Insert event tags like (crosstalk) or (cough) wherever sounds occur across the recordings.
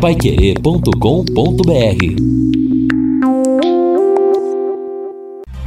paiquerê.com.br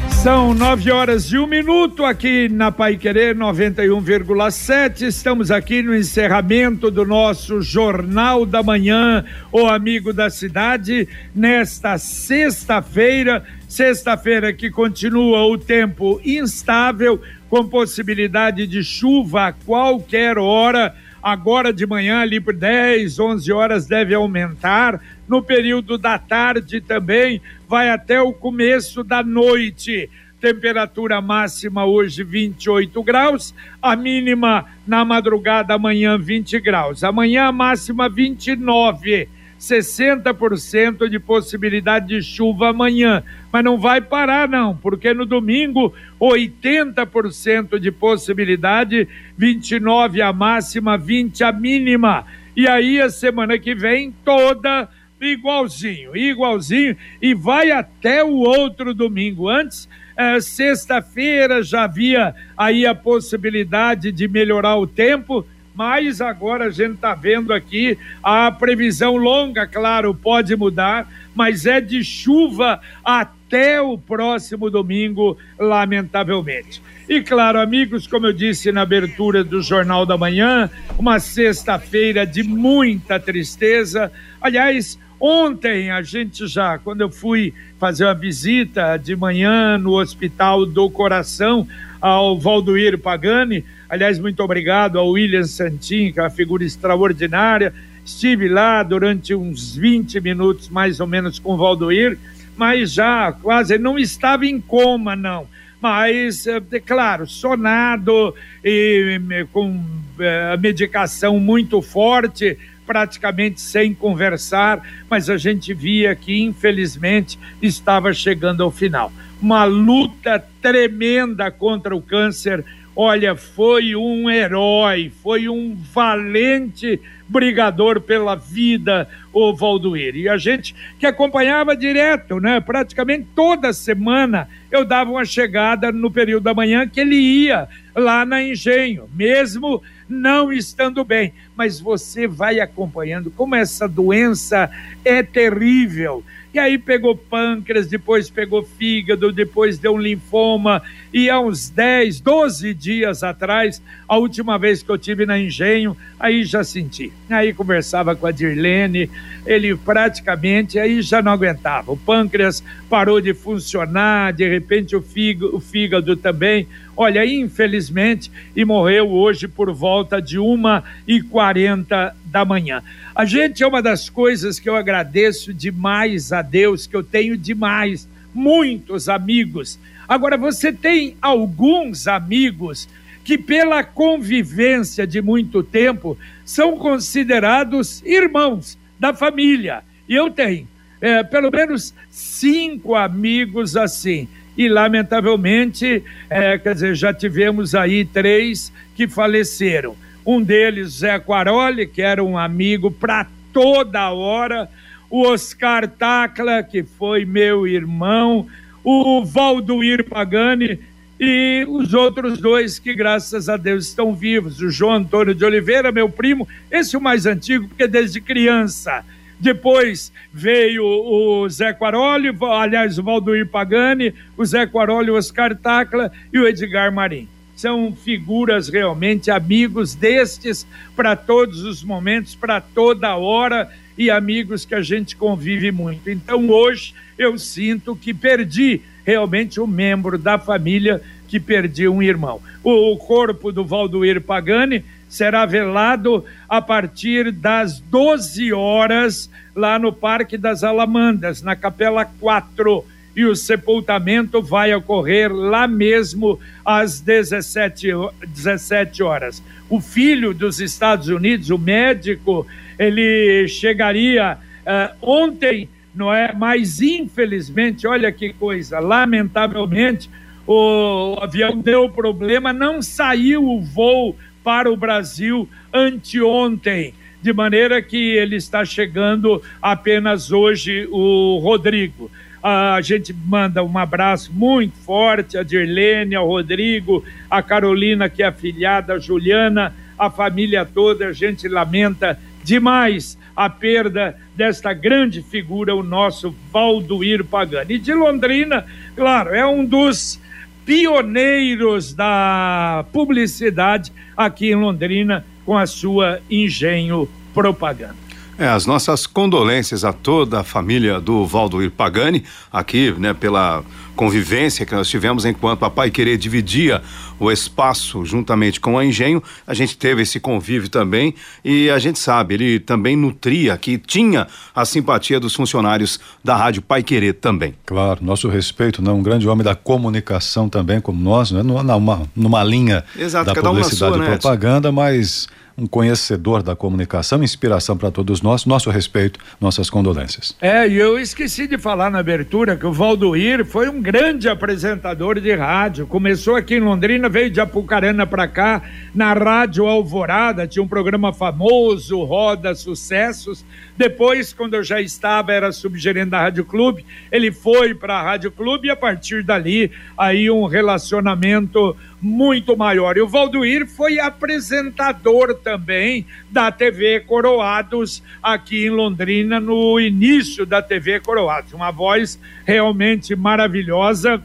São nove horas e um minuto aqui na Pai Querer 91,7. Estamos aqui no encerramento do nosso Jornal da Manhã, o Amigo da Cidade, nesta sexta-feira. Sexta-feira que continua o tempo instável, com possibilidade de chuva a qualquer hora. Agora de manhã, ali por 10, 11 horas, deve aumentar. No período da tarde também vai até o começo da noite. Temperatura máxima hoje 28 graus, a mínima na madrugada amanhã 20 graus. Amanhã máxima 29. 60% de possibilidade de chuva amanhã, mas não vai parar não, porque no domingo 80% de possibilidade, 29 a máxima, 20 a mínima. E aí a semana que vem toda igualzinho, igualzinho, e vai até o outro domingo. Antes, é, sexta-feira já havia aí a possibilidade de melhorar o tempo, mas agora a gente está vendo aqui a previsão longa, claro, pode mudar, mas é de chuva até o próximo domingo, lamentavelmente. E claro, amigos, como eu disse na abertura do Jornal da Manhã, uma sexta-feira de muita tristeza. Aliás, Ontem a gente já, quando eu fui fazer uma visita de manhã no Hospital do Coração ao Valdoir Pagani, aliás, muito obrigado ao William Santin, que é uma figura extraordinária. Estive lá durante uns 20 minutos, mais ou menos, com o Valdoir, mas já quase não estava em coma, não mas, é claro, sonado e com é, medicação muito forte, praticamente sem conversar, mas a gente via que, infelizmente, estava chegando ao final. Uma luta tremenda contra o câncer. Olha, foi um herói, foi um valente brigador pela vida, o Valdoir. E a gente que acompanhava direto, né? Praticamente toda semana eu dava uma chegada no período da manhã que ele ia lá na Engenho, mesmo não estando bem. Mas você vai acompanhando como essa doença é terrível. E aí pegou pâncreas, depois pegou fígado, depois deu um linfoma. E há uns 10, 12 dias atrás, a última vez que eu tive na Engenho, aí já senti. Aí conversava com a Dirlene, ele praticamente aí já não aguentava. O pâncreas parou de funcionar, de repente o fígado, o fígado também. Olha, infelizmente, e morreu hoje por volta de uma e quarenta da manhã. A gente é uma das coisas que eu agradeço demais a Deus, que eu tenho demais, muitos amigos. Agora, você tem alguns amigos que, pela convivência de muito tempo, são considerados irmãos da família. E eu tenho é, pelo menos cinco amigos assim. E, lamentavelmente, é, quer dizer, já tivemos aí três que faleceram. Um deles, Zé Quaroli, que era um amigo para toda hora, o Oscar Tacla, que foi meu irmão, o Valduir Pagani e os outros dois que, graças a Deus, estão vivos. O João Antônio de Oliveira, meu primo, esse é o mais antigo, porque desde criança. Depois veio o Zé Quaroli, aliás, o Valduir Pagani, o Zé Quaroli, o Oscar Tacla e o Edgar Marim são figuras realmente amigos destes para todos os momentos, para toda hora e amigos que a gente convive muito. Então hoje eu sinto que perdi realmente um membro da família que perdi um irmão. O, corpo do Valdoir Pagani será velado a partir das 12 horas lá no Parque das Alamandas, na Capela 4 e o sepultamento vai ocorrer lá mesmo às 17, 17 horas. O filho dos Estados Unidos, o médico, ele chegaria uh, ontem, não é? Mas infelizmente, olha que coisa, lamentavelmente, o avião deu problema, não saiu o voo para o Brasil anteontem de maneira que ele está chegando apenas hoje, o Rodrigo. A gente manda um abraço muito forte a Dirlene, ao Rodrigo, a Carolina, que é afilhada, a Juliana, a família toda. A gente lamenta demais a perda desta grande figura, o nosso Valdoir Pagani. E de Londrina, claro, é um dos pioneiros da publicidade aqui em Londrina com a sua Engenho Propaganda. É, as nossas condolências a toda a família do Valdoir Pagani, aqui, né, pela convivência que nós tivemos enquanto a Pai Querer dividia o espaço juntamente com a Engenho, a gente teve esse convívio também e a gente sabe, ele também nutria, que tinha a simpatia dos funcionários da Rádio Pai Querer também. Claro, nosso respeito, né? um grande homem da comunicação também, como nós, né? numa, numa linha Exato, da publicidade sua, e propaganda, né? mas um conhecedor da comunicação, inspiração para todos nós, nosso respeito, nossas condolências. É, e eu esqueci de falar na abertura que o Valdoir foi um grande apresentador de rádio. Começou aqui em Londrina, veio de Apucarana para cá, na Rádio Alvorada, tinha um programa famoso, Roda Sucessos. Depois, quando eu já estava, era subgerente da Rádio Clube, ele foi para a Rádio Clube e a partir dali, aí um relacionamento muito maior. E o Valdoir foi apresentador também da TV Coroados aqui em Londrina, no início da TV Coroados. Uma voz realmente maravilhosa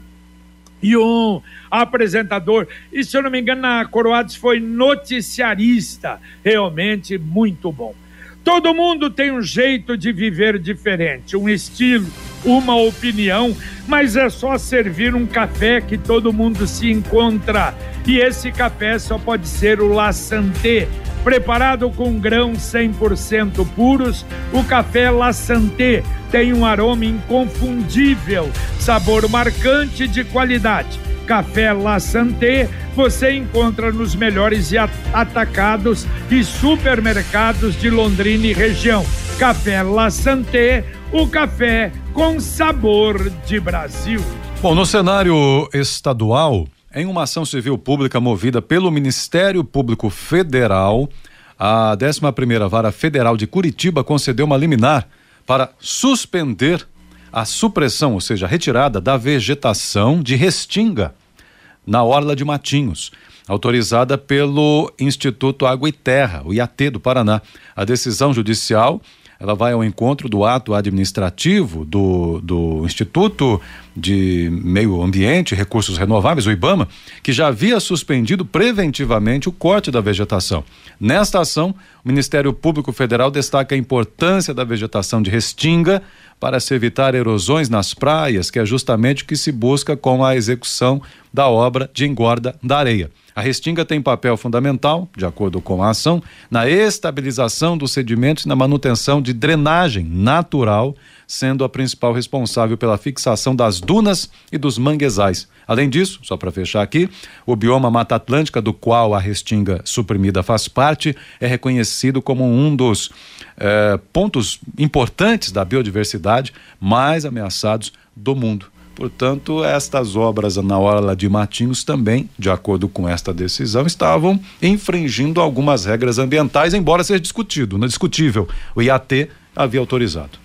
e um apresentador. E se eu não me engano, na Coroados foi noticiarista, realmente muito bom. Todo mundo tem um jeito de viver diferente, um estilo, uma opinião, mas é só servir um café que todo mundo se encontra. E esse café só pode ser o La Santé. Preparado com grãos 100% puros, o café La Santé tem um aroma inconfundível, sabor marcante de qualidade Café La Santé você encontra nos melhores atacados e supermercados de Londrina e região. Café La Santé, o café com sabor de Brasil. Bom, no cenário estadual, em uma ação civil pública movida pelo Ministério Público Federal, a 11ª Vara Federal de Curitiba concedeu uma liminar para suspender a supressão, ou seja, a retirada da vegetação de restinga na Orla de Matinhos, autorizada pelo Instituto Água e Terra, o IAT do Paraná. A decisão judicial ela vai ao encontro do ato administrativo do, do Instituto de Meio Ambiente e Recursos Renováveis, o IBAMA, que já havia suspendido preventivamente o corte da vegetação. Nesta ação, o Ministério Público Federal destaca a importância da vegetação de restinga para se evitar erosões nas praias, que é justamente o que se busca com a execução da obra de engorda da areia. A restinga tem papel fundamental, de acordo com a ação, na estabilização dos sedimentos e na manutenção de drenagem natural, sendo a principal responsável pela fixação das dunas e dos manguezais. Além disso, só para fechar aqui, o bioma Mata Atlântica, do qual a restinga suprimida faz parte, é reconhecido como um dos eh, pontos importantes da biodiversidade mais ameaçados do mundo. Portanto, estas obras na Orla de Matinhos também, de acordo com esta decisão, estavam infringindo algumas regras ambientais, embora seja discutido, não é discutível. O IAT havia autorizado.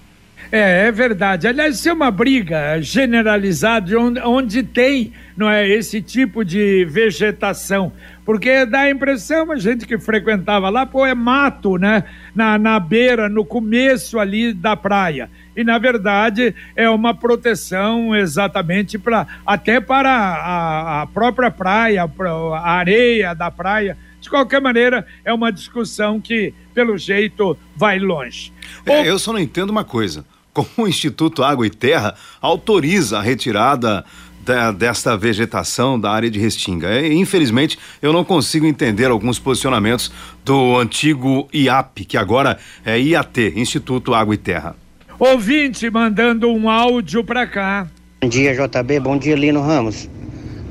É, é verdade. Aliás, isso é uma briga generalizada onde, onde tem não é, esse tipo de vegetação. Porque dá a impressão, a gente que frequentava lá, pô, é mato, né? Na, na beira, no começo ali da praia. E, na verdade, é uma proteção exatamente para até para a, a própria praia, a areia da praia. De qualquer maneira, é uma discussão que, pelo jeito, vai longe. É, eu só não entendo uma coisa como o Instituto Água e Terra autoriza a retirada da, desta vegetação da área de Restinga. É, infelizmente, eu não consigo entender alguns posicionamentos do antigo IAP, que agora é IAT, Instituto Água e Terra. Ouvinte mandando um áudio para cá. Bom dia, JB. Bom dia, Lino Ramos.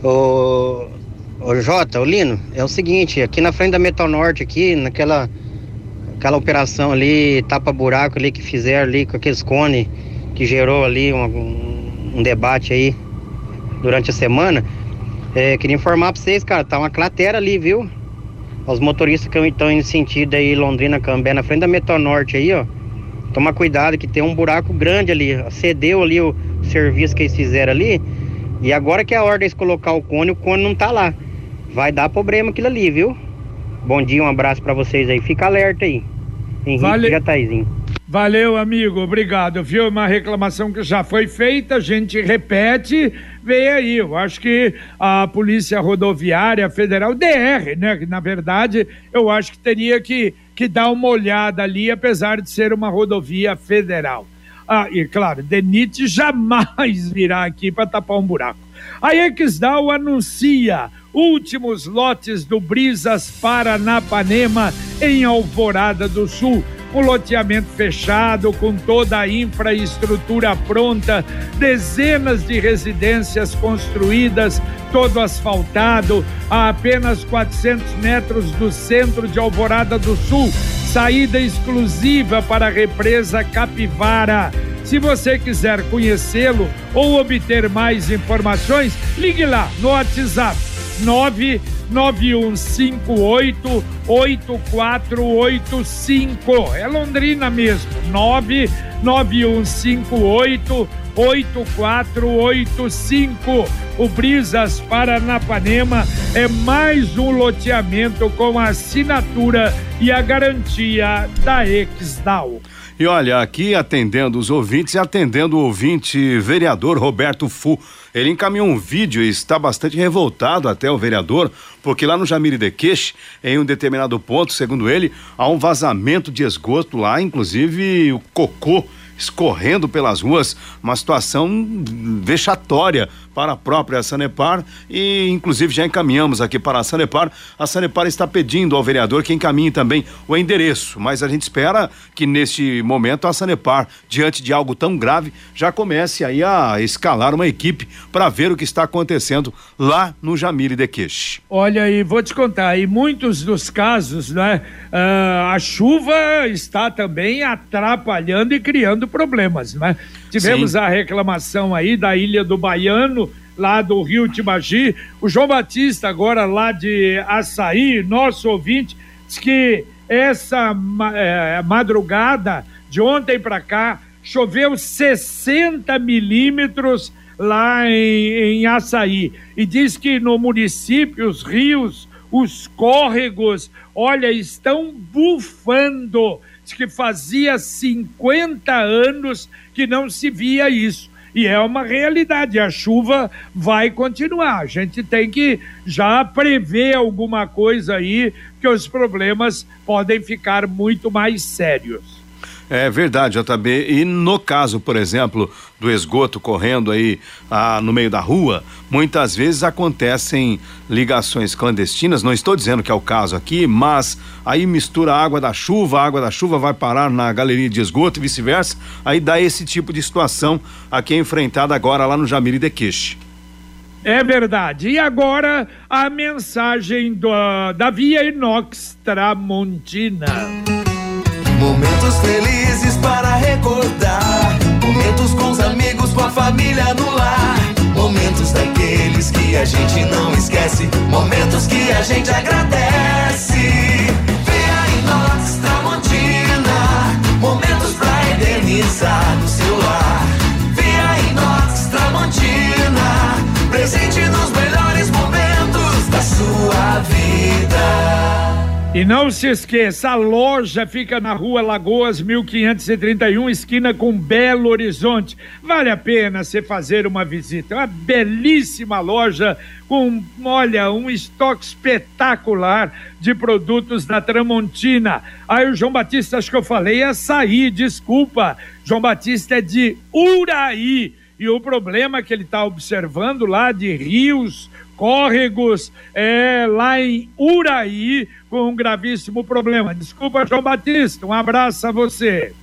O, o Jota, o Lino, é o seguinte, aqui na frente da Metal Norte, aqui, naquela aquela operação ali, tapa-buraco ali que fizeram ali com aqueles cones que gerou ali um, um, debate aí durante a semana. É, queria informar pra vocês, cara, tá uma cratera ali, viu? Os motoristas que estão indo sentido aí, Londrina, Cambé, na frente da Metal Norte aí, ó. Toma cuidado que tem um buraco grande ali. Cedeu ali o serviço que eles fizeram ali. E agora que é a hora de colocar o cone, o cone não tá lá. Vai dar problema aquilo ali, viu? Bom dia, um abraço para vocês aí. Fica alerta aí. Henrique vale... Jataizinho. Valeu, amigo, obrigado. Viu uma reclamação que já foi feita, a gente repete, vem aí. Eu acho que a Polícia Rodoviária Federal, DR, né? Que na verdade eu acho que teria que, que dar uma olhada ali, apesar de ser uma rodovia federal. Ah, e claro, DENIT jamais virá aqui para tapar um buraco. A Exdal anuncia últimos lotes do Brisas Paranapanema em Alvorada do Sul um loteamento fechado com toda a infraestrutura pronta, dezenas de residências construídas, todo asfaltado, a apenas 400 metros do centro de Alvorada do Sul, saída exclusiva para a represa Capivara. Se você quiser conhecê-lo ou obter mais informações, ligue lá no WhatsApp 99158 8485. É Londrina mesmo. 99158 8485. O Brisas Paranapanema é mais um loteamento com a assinatura e a garantia da Exdal. E olha, aqui atendendo os ouvintes e atendendo o ouvinte vereador Roberto Fu. Ele encaminhou um vídeo e está bastante revoltado até o vereador, porque lá no Jamiri de Queixe, em um determinado ponto, segundo ele, há um vazamento de esgoto lá, inclusive o cocô escorrendo pelas ruas, uma situação vexatória para a própria Sanepar e inclusive já encaminhamos aqui para a Sanepar. A Sanepar está pedindo ao vereador que encaminhe também o endereço, mas a gente espera que neste momento a Sanepar, diante de algo tão grave, já comece aí a escalar uma equipe para ver o que está acontecendo lá no Jamile de Queixe. Olha, e vou te contar, em muitos dos casos, né, uh, a chuva está também atrapalhando e criando problemas, né? Tivemos Sim. a reclamação aí da Ilha do Baiano, lá do Rio Tibagi. O João Batista, agora lá de Açaí, nosso ouvinte, diz que essa é, madrugada de ontem para cá choveu 60 milímetros lá em, em Açaí. E diz que no município os rios, os córregos, olha, estão bufando que fazia 50 anos que não se via isso. E é uma realidade, a chuva vai continuar. A gente tem que já prever alguma coisa aí, que os problemas podem ficar muito mais sérios. É verdade, JB. E no caso, por exemplo, do esgoto correndo aí ah, no meio da rua, muitas vezes acontecem ligações clandestinas. Não estou dizendo que é o caso aqui, mas aí mistura a água da chuva, a água da chuva vai parar na galeria de esgoto e vice-versa. Aí dá esse tipo de situação aqui enfrentada agora lá no Jamiri de Quiche. É verdade. E agora a mensagem do, da Via Inox Tramontina. Momentos felizes para recordar. Momentos com os amigos, com a família no lar. Momentos daqueles que a gente não esquece. Momentos que a gente agradece. Venha Inox Tramontina. Momentos pra eternizar E não se esqueça, a loja fica na rua Lagoas 1531, esquina com Belo Horizonte. Vale a pena você fazer uma visita. É uma belíssima loja com, olha, um estoque espetacular de produtos da Tramontina. Aí o João Batista, acho que eu falei açaí, desculpa. João Batista é de Uraí. E o problema que ele está observando lá de rios, córregos, é, lá em Uraí, com um gravíssimo problema. Desculpa, João Batista, um abraço a você.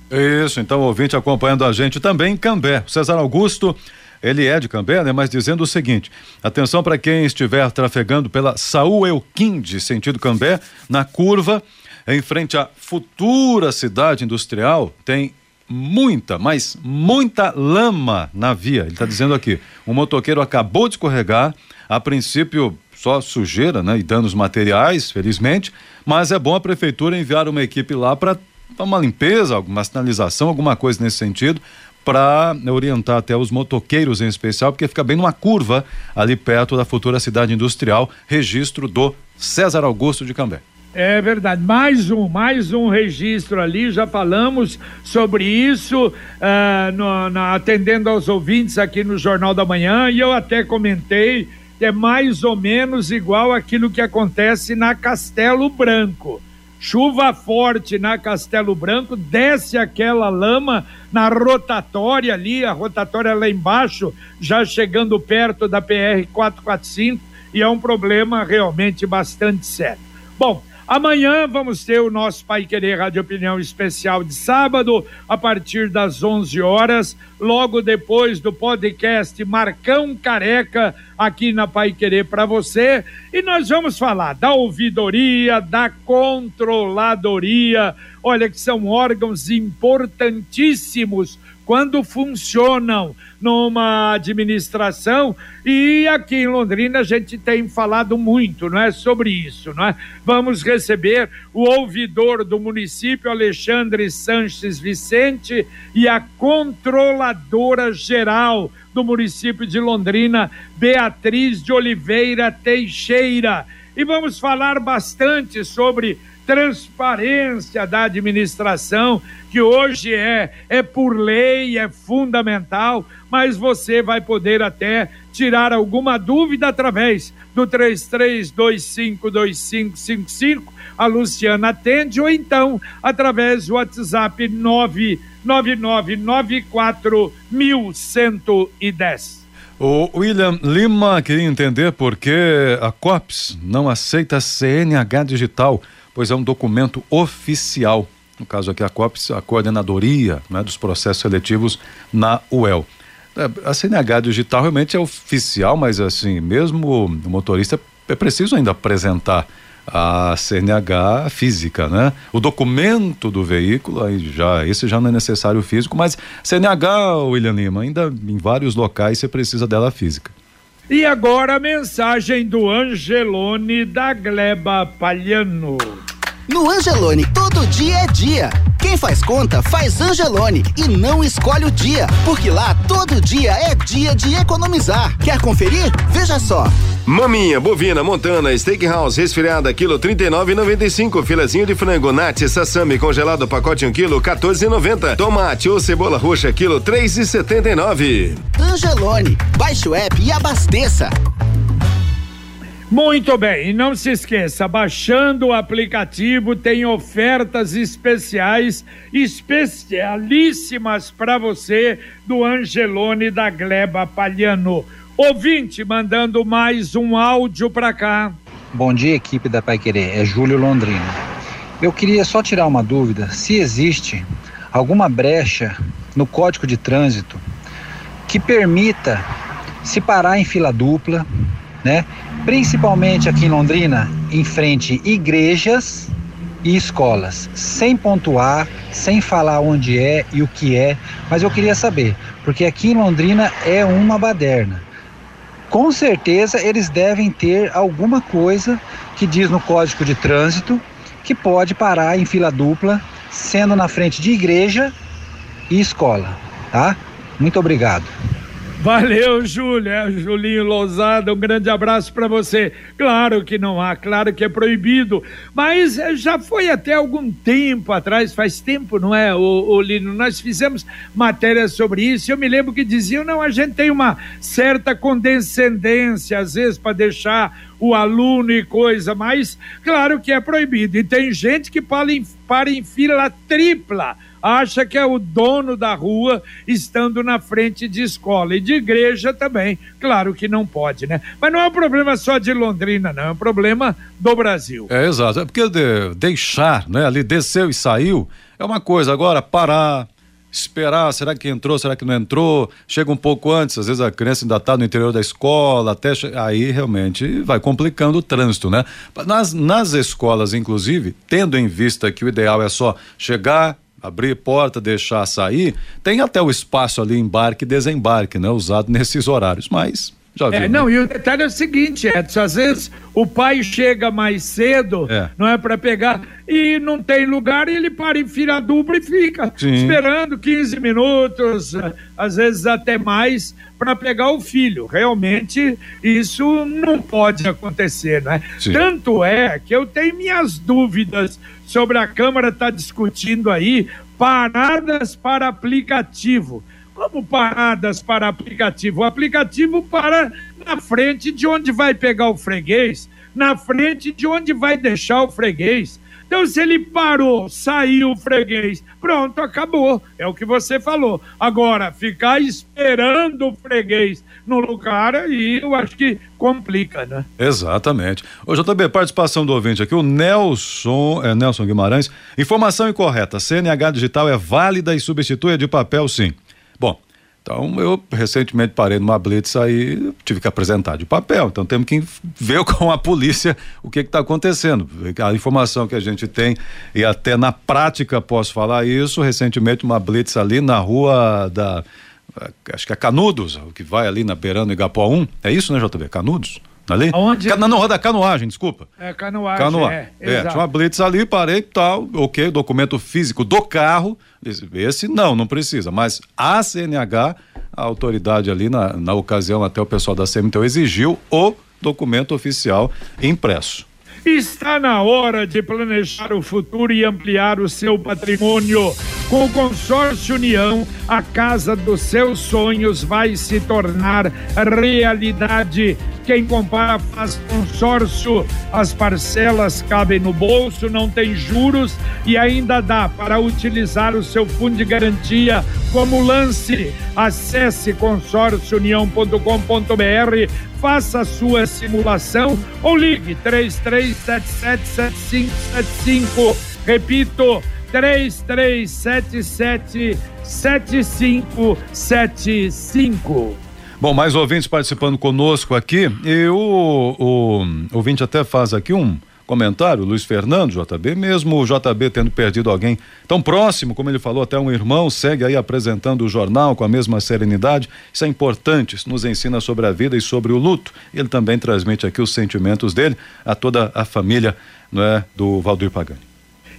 Isso, então, ouvinte acompanhando a gente também, Cambé. César Augusto. Ele é de Cambé, né? Mas dizendo o seguinte: atenção para quem estiver trafegando pela Saúl Euquinde, sentido Cambé, na curva, em frente à futura cidade industrial, tem muita, mas muita lama na via. Ele está dizendo aqui: um motoqueiro acabou de escorregar, a princípio só sujeira né, e danos materiais, felizmente, mas é bom a prefeitura enviar uma equipe lá para uma limpeza, alguma sinalização, alguma coisa nesse sentido, para orientar até os motoqueiros em especial, porque fica bem numa curva ali perto da futura cidade industrial, registro do César Augusto de Cambé. É verdade. Mais um, mais um registro ali. Já falamos sobre isso, uh, no, na, atendendo aos ouvintes aqui no Jornal da Manhã, e eu até comentei que é mais ou menos igual aquilo que acontece na Castelo Branco. Chuva forte na Castelo Branco, desce aquela lama na rotatória ali, a rotatória lá embaixo, já chegando perto da PR 445, e é um problema realmente bastante sério. Bom, Amanhã vamos ter o nosso Pai Querer Rádio Opinião Especial de sábado, a partir das 11 horas, logo depois do podcast Marcão Careca, aqui na Pai Querer para você. E nós vamos falar da ouvidoria, da controladoria, olha que são órgãos importantíssimos quando funcionam numa administração e aqui em Londrina a gente tem falado muito, não é, sobre isso, não é? Vamos receber o ouvidor do município Alexandre Sanches Vicente e a controladora geral do município de Londrina, Beatriz de Oliveira Teixeira. E vamos falar bastante sobre transparência da administração, que hoje é, é por lei, é fundamental, mas você vai poder até tirar alguma dúvida através do 33252555. A Luciana atende, ou então através do WhatsApp 999941110. O William Lima queria entender por que a COPS não aceita CNH digital pois é um documento oficial. No caso aqui, a COPS, a coordenadoria né, dos processos seletivos na UEL. É, a CNH digital realmente é oficial, mas assim, mesmo o motorista é preciso ainda apresentar a CNH física, né? O documento do veículo, aí já, esse já não é necessário físico, mas CNH, William Lima, ainda em vários locais você precisa dela física. E agora a mensagem do Angelone da Gleba Palhano. No Angelone, todo dia é dia. Quem faz conta, faz Angelone e não escolhe o dia, porque lá todo dia é dia de economizar. Quer conferir? Veja só. Maminha, bovina, montana, steakhouse, resfriada, quilo 39,95. Filezinho de frango, nate, sassami, congelado, pacote 1 quilo, 14,90. Tomate ou cebola roxa, quilo 3,79. Angelone, baixe o app e abasteça. Muito bem, e não se esqueça, baixando o aplicativo tem ofertas especiais, especialíssimas para você do Angelone da Gleba Palhano. Ouvinte mandando mais um áudio para cá. Bom dia, equipe da Pai Querer, é Júlio Londrino. Eu queria só tirar uma dúvida, se existe alguma brecha no Código de Trânsito que permita se parar em fila dupla, né? Principalmente aqui em Londrina, em frente igrejas e escolas, sem pontuar, sem falar onde é e o que é, mas eu queria saber, porque aqui em Londrina é uma baderna. Com certeza eles devem ter alguma coisa que diz no Código de Trânsito que pode parar em fila dupla, sendo na frente de igreja e escola, tá? Muito obrigado. Valeu, Júlia, Julinho Lousada, um grande abraço para você. Claro que não há, claro que é proibido, mas eh, já foi até algum tempo atrás, faz tempo, não é, o, o Lino? Nós fizemos matérias sobre isso. Eu me lembro que diziam, não, a gente tem uma certa condescendência, às vezes, para deixar o aluno e coisa, mas claro que é proibido. E tem gente que para em, para em fila tripla acha que é o dono da rua estando na frente de escola e de igreja também. Claro que não pode, né? Mas não é um problema só de Londrina, não, é um problema do Brasil. É exato, é porque de, deixar, né, ali desceu e saiu é uma coisa, agora parar, esperar, será que entrou, será que não entrou? Chega um pouco antes, às vezes a criança ainda está no interior da escola, até aí realmente vai complicando o trânsito, né? Nas, nas escolas, inclusive, tendo em vista que o ideal é só chegar, abrir porta, deixar sair, tem até o espaço ali embarque e desembarque, né, usado (laughs) nesses horários, mas Já viu, É, né? não, e o detalhe é o seguinte, Edson, às vezes o pai chega mais cedo, É. não é para pegar, e não tem lugar, e ele para em fila dupla e fica Sim. esperando 15 minutos, às vezes até mais, para pegar o filho. Realmente, isso não pode acontecer, né? Sim. Tanto é que eu tenho minhas dúvidas sobre a Câmara estar discutindo aí paradas para aplicativo. Como paradas para aplicativo? O aplicativo para na frente de onde vai pegar o freguês, na frente de onde vai deixar o freguês. Então, se ele parou, saiu o freguês, pronto, acabou. É o que você falou. Agora, ficar esperando o freguês no lugar, aí eu acho que complica, né? Exatamente. Ô, JB, participação do ouvinte aqui, o Nelson, é, Nelson Guimarães. Informação incorreta. CNH digital é válida e substitui a de papel, sim. Bom, então eu recentemente parei numa blitz aí, tive que apresentar de papel. Então temos que ver (laughs) com a polícia o que está acontecendo. A informação que a gente tem, e até na prática posso falar isso, recentemente uma blitz ali na rua da. eh, Acho que é Canudos, o que vai ali na Beirando Igapó 1. É isso, né, JB? Canudos? Ali? Aonde? Ca- Não, da canoagem, desculpa. É canoagem, Canoa. é. É, tinha uma blitz ali, parei e tal, ok, documento físico do carro, esse, esse não, não precisa, mas a CNH, a autoridade ali na, na ocasião, até o pessoal da CMTU exigiu o documento oficial impresso. Está na hora de planejar o futuro e ampliar o seu patrimônio. Com o Consórcio União, a casa dos seus sonhos vai se tornar realidade. Quem compara faz consórcio, as parcelas cabem no bolso, não tem juros e ainda dá para utilizar o seu fundo de garantia como lance. Acesse consórciounião.com.br, faça a sua simulação ou ligue 33777575. Repito, 33777575. Bom, mais ouvintes participando conosco aqui, e o, o ouvinte até faz aqui um comentário, Luiz Fernando, JB, mesmo o JB tendo perdido alguém tão próximo, como ele falou, até um irmão, segue aí apresentando o jornal com a mesma serenidade. Isso é importante, isso nos ensina sobre a vida e sobre o luto. Ele também transmite aqui os sentimentos dele a toda a família não é, do Valdir Pagani.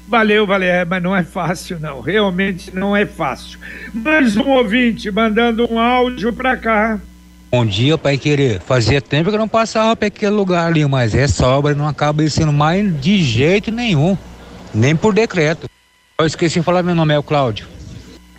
Valeu, valeu, mas não é fácil, não. Realmente não é fácil. Mais um ouvinte mandando um áudio para cá. Bom dia, pai querer. Fazia tempo que eu não passava para aquele lugar ali, mas é sobra, não acaba sendo mais de jeito nenhum, nem por decreto. Eu esqueci de falar meu nome, é o Cláudio.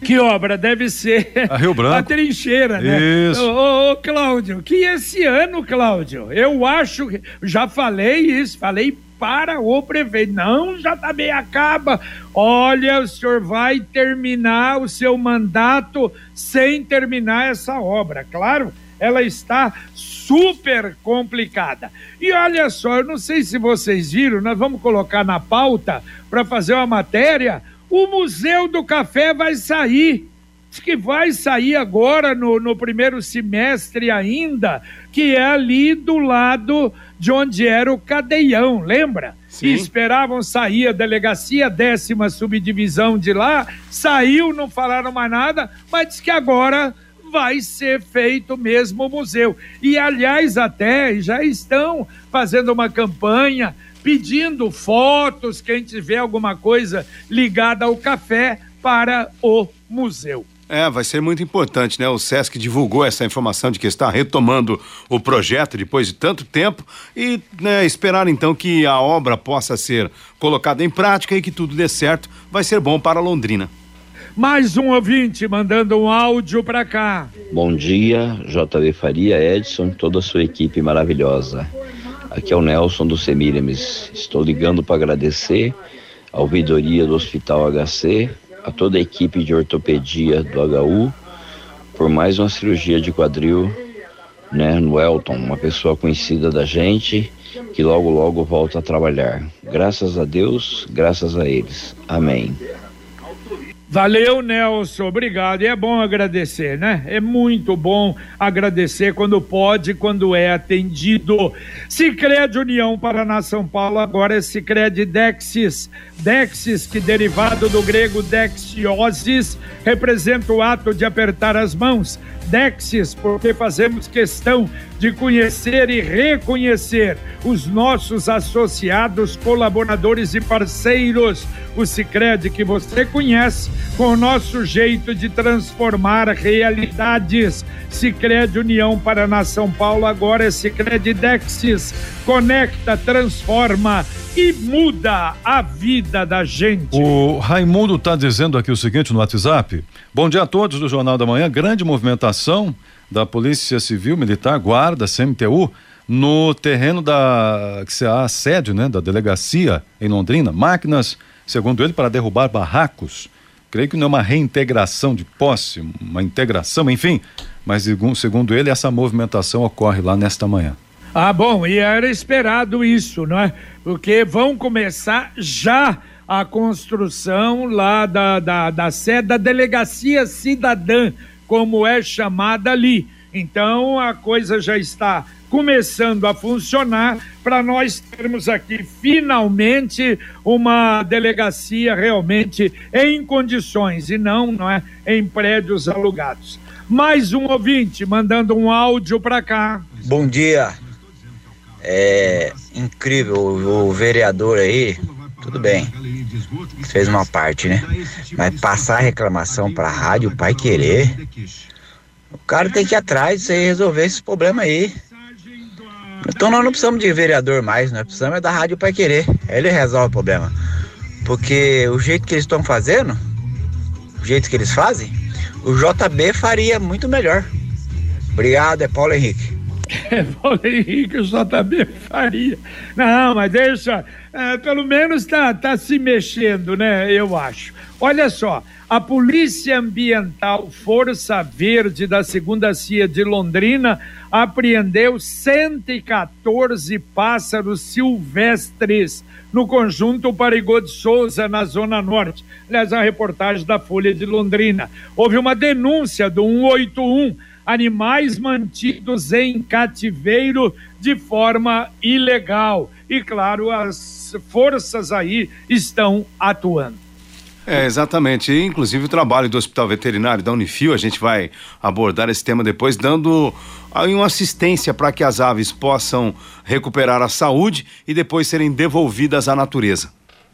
Que obra deve ser A Rio (laughs) Branco. a trincheira, né? Isso. Ô, ô, ô, Cláudio, que esse ano, Cláudio, eu acho que já falei isso, falei para o prefeito. Não, já também acaba. Olha, o senhor vai terminar o seu mandato sem terminar essa obra. Claro, ela está super complicada. E olha só, eu não sei se vocês viram, nós vamos colocar na pauta para fazer uma matéria. O Museu do Café vai sair. Diz que vai sair agora no, no primeiro semestre ainda, que é ali do lado de onde era o Cadeião, lembra? Sim. E esperavam sair a delegacia, décima subdivisão de lá, saiu, não falaram mais nada, mas diz que agora vai ser feito mesmo o museu. E, aliás, até já estão fazendo uma campanha pedindo fotos, quem tiver alguma coisa ligada ao café, para o museu. É, vai ser muito importante, né? O Sesc divulgou essa informação de que está retomando o projeto depois de tanto tempo e né, esperar então que a obra possa ser colocada em prática e que tudo dê certo. Vai ser bom para Londrina. Mais um ouvinte mandando um áudio para cá. Bom dia, JB Faria, Edson, toda a sua equipe maravilhosa. Aqui é o Nelson do Semiramis. Estou ligando para agradecer à ouvidoria do Hospital HC, a toda a equipe de ortopedia do HU, por mais uma cirurgia de quadril, né, no Elton, uma pessoa conhecida da gente, que logo logo volta a trabalhar. Graças a Deus, graças a eles. Amém. Valeu, Nelson, obrigado. E é bom agradecer, né? É muito bom agradecer quando pode, quando é atendido. Sicredi União Paraná São Paulo, agora é Sicredi Dexis. Dexis, que derivado do grego dexiosis, representa o ato de apertar as mãos. Dexis, porque fazemos questão de conhecer e reconhecer os nossos associados, colaboradores e parceiros. O Sicredi que você conhece com o nosso jeito de transformar realidades. Sicredi União Paraná São Paulo agora é Sicredi Dexis. Conecta, transforma e muda a vida da gente. O Raimundo está dizendo aqui o seguinte no WhatsApp. Bom dia a todos do Jornal da Manhã. Grande movimentação da Polícia Civil, Militar, Guarda, CMTU, no terreno da que se a sede, né, da delegacia em Londrina. Máquinas, segundo ele, para derrubar barracos. Creio que não é uma reintegração de posse, uma integração, enfim. Mas segundo ele, essa movimentação ocorre lá nesta manhã. Ah, bom, e era esperado isso, não é? Porque vão começar já a construção lá da, da, da sede da Delegacia Cidadã, como é chamada ali. Então a coisa já está começando a funcionar para nós termos aqui finalmente uma delegacia realmente em condições e não, não é, em prédios alugados. Mais um ouvinte mandando um áudio para cá. Bom dia. É incrível o, o vereador aí, tudo bem, fez uma parte, né? Mas passar a reclamação para a rádio Pai Querer, o cara tem que ir atrás e resolver esse problema aí. Então nós não precisamos de vereador mais, nós precisamos é da rádio Pai Querer, ele resolve o problema. Porque o jeito que eles estão fazendo, o jeito que eles fazem, o JB faria muito melhor. Obrigado, é Paulo Henrique. (laughs) É, Paulo Henrique, o JB faria. Não, mas deixa, é, pelo menos tá, tá se mexendo, né? Eu acho. Olha só, a Polícia Ambiental Força Verde da Segunda CIA de Londrina apreendeu 114 pássaros silvestres no conjunto Parigô de Souza, na Zona Norte. Aliás, a reportagem da Folha de Londrina. Houve uma denúncia do 181 animais mantidos em cativeiro de forma ilegal. E, claro, as forças aí estão atuando. É, exatamente. E, inclusive o trabalho do Hospital Veterinário da Unifil, a gente vai abordar esse tema depois, dando aí uma assistência para que as aves possam recuperar a saúde e depois serem devolvidas à natureza.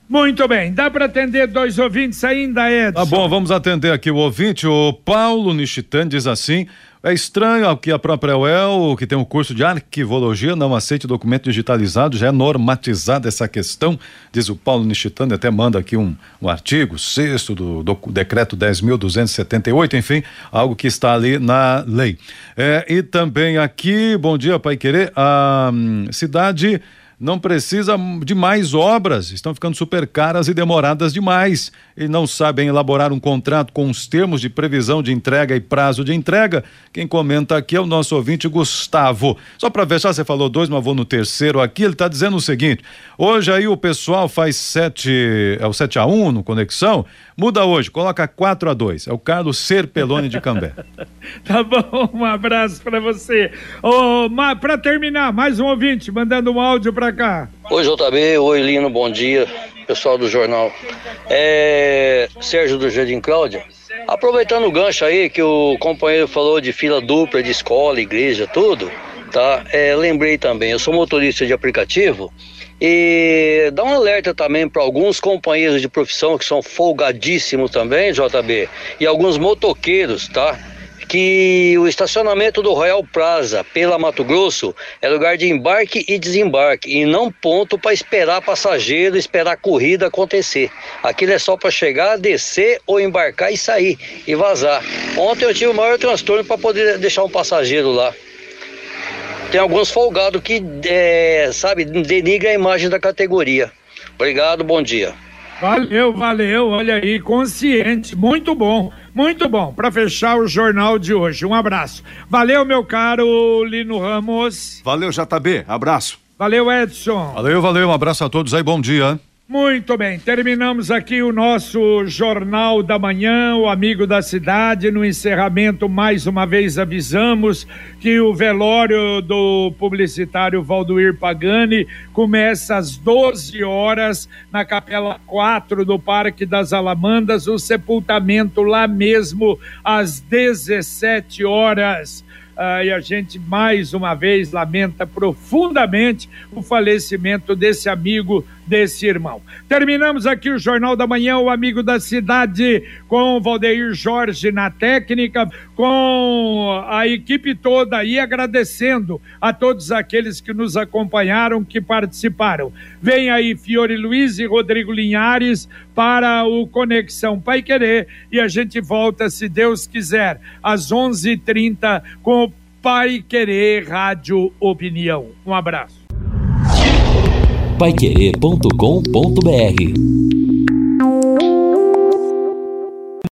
Muito bem, dá para atender dois ouvintes ainda, Edson? Tá bom, vamos atender aqui o ouvinte, o Paulo Nishitan diz assim, é estranho que a própria UEL, que tem um curso de arquivologia, não aceite documento digitalizado, já é normatizada essa questão, diz o Paulo Nishitano, até manda aqui um, um artigo, sexto do, do decreto 10.278, enfim, algo que está ali na lei. É, e também aqui, bom dia, Pai Querer, a hum, cidade não precisa de mais obras, estão ficando super caras e demoradas demais. E não sabem elaborar um contrato com os termos de previsão de entrega e prazo de entrega. Quem comenta aqui é o nosso ouvinte Gustavo. Só para ver, você falou dois, mas vou no terceiro aqui. Ele está dizendo o seguinte: hoje aí o pessoal faz 7, é o 7 a 1 no Conexão, muda hoje, coloca 4 a 2 É o Carlos Serpelone de Cambé. (laughs) tá bom, um abraço para você. Oh, para terminar, mais um ouvinte mandando um áudio para cá. Oi, JB. Oi, Lino. Bom dia, pessoal do jornal. É. Sérgio do Jardim Cláudia. Aproveitando o gancho aí que o companheiro falou de fila dupla de escola, igreja, tudo, tá? É, lembrei também, eu sou motorista de aplicativo e dá um alerta também para alguns companheiros de profissão que são folgadíssimos também, JB, e alguns motoqueiros, tá? que o estacionamento do Royal Plaza pela Mato Grosso é lugar de embarque e desembarque e não ponto para esperar passageiro, esperar a corrida acontecer. Aquilo é só para chegar, descer ou embarcar e sair e vazar. Ontem eu tive o maior transtorno para poder deixar um passageiro lá. Tem alguns folgados que, é, sabe, denigra a imagem da categoria. Obrigado, bom dia. Valeu, valeu, olha aí, consciente, muito bom, muito bom, para fechar o jornal de hoje. Um abraço. Valeu, meu caro Lino Ramos. Valeu, JB, abraço. Valeu, Edson. Valeu, valeu, um abraço a todos aí, bom dia. Muito bem, terminamos aqui o nosso Jornal da Manhã, o Amigo da Cidade. No encerramento, mais uma vez avisamos que o velório do publicitário Valdoir Pagani começa às 12 horas na Capela 4 do Parque das Alamandas, o sepultamento lá mesmo às 17 horas. ah, e a gente mais uma vez lamenta profundamente o falecimento desse amigo, desse irmão. Terminamos aqui o Jornal da Manhã, o Amigo da Cidade, com o Valdeir Jorge na técnica, com a equipe toda aí, agradecendo a todos aqueles que nos acompanharam, que participaram. Vem aí Fiore Luiz e Rodrigo Linhares para o Conexão Pai Querer e a gente volta, se Deus quiser, às 11:30 com o Pai Querer Rádio Opinião. Um abraço. Paiquerê.com.br